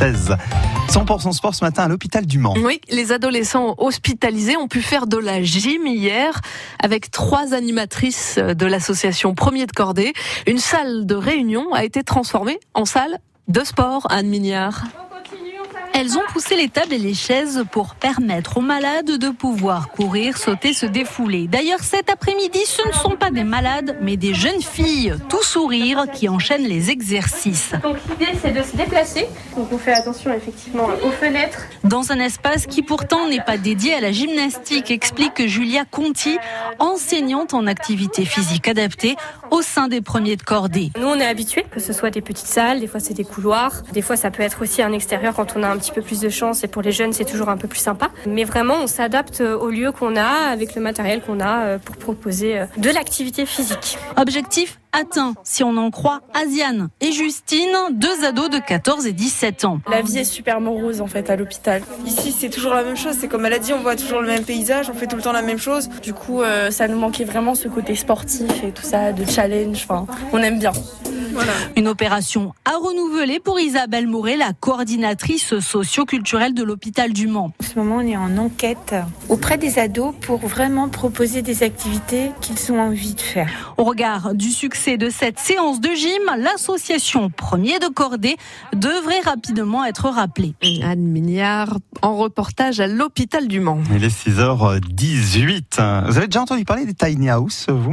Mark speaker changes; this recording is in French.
Speaker 1: 16. 100% sport ce matin à l'hôpital du Mans.
Speaker 2: Oui, les adolescents hospitalisés ont pu faire de la gym hier avec trois animatrices de l'association Premier de Cordée. Une salle de réunion a été transformée en salle de sport, Anne Mignard.
Speaker 3: Elles ont poussé les tables et les chaises pour permettre aux malades de pouvoir courir, sauter, se défouler. D'ailleurs, cet après-midi, ce ne sont pas des malades, mais des jeunes filles, tout sourire, qui enchaînent les exercices.
Speaker 4: Donc l'idée, c'est de se déplacer. Donc on fait attention effectivement aux fenêtres.
Speaker 3: Dans un espace qui pourtant n'est pas dédié à la gymnastique, explique Julia Conti, enseignante en activité physique adaptée au sein des premiers de cordée.
Speaker 4: Nous, on est habitués, que ce soit des petites salles, des fois c'est des couloirs, des fois ça peut être aussi un extérieur quand on a un petit peu plus de chance et pour les jeunes c'est toujours un peu plus sympa. Mais vraiment on s'adapte au lieu qu'on a avec le matériel qu'on a euh, pour proposer euh, de l'activité physique.
Speaker 3: Objectif atteint, si on en croit Asiane et Justine, deux ados de 14 et 17 ans.
Speaker 5: La vie est super morose en fait à l'hôpital. Ici c'est toujours la même chose, c'est comme elle a dit, on voit toujours le même paysage, on fait tout le temps la même chose. Du coup euh, ça nous manquait vraiment ce côté sportif et tout ça, de challenge, enfin on aime bien.
Speaker 3: Voilà. Une opération à renouveler pour Isabelle Mouret, la coordinatrice socio-culturelle de l'hôpital du Mans.
Speaker 6: En ce moment, on est en enquête auprès des ados pour vraiment proposer des activités qu'ils ont envie de faire.
Speaker 3: Au regard du succès de cette séance de gym, l'association Premier de Cordée devrait rapidement être rappelée.
Speaker 2: Anne Mignard en reportage à l'hôpital du Mans.
Speaker 1: Il est 6h18. Vous avez déjà entendu parler des tiny house, vous?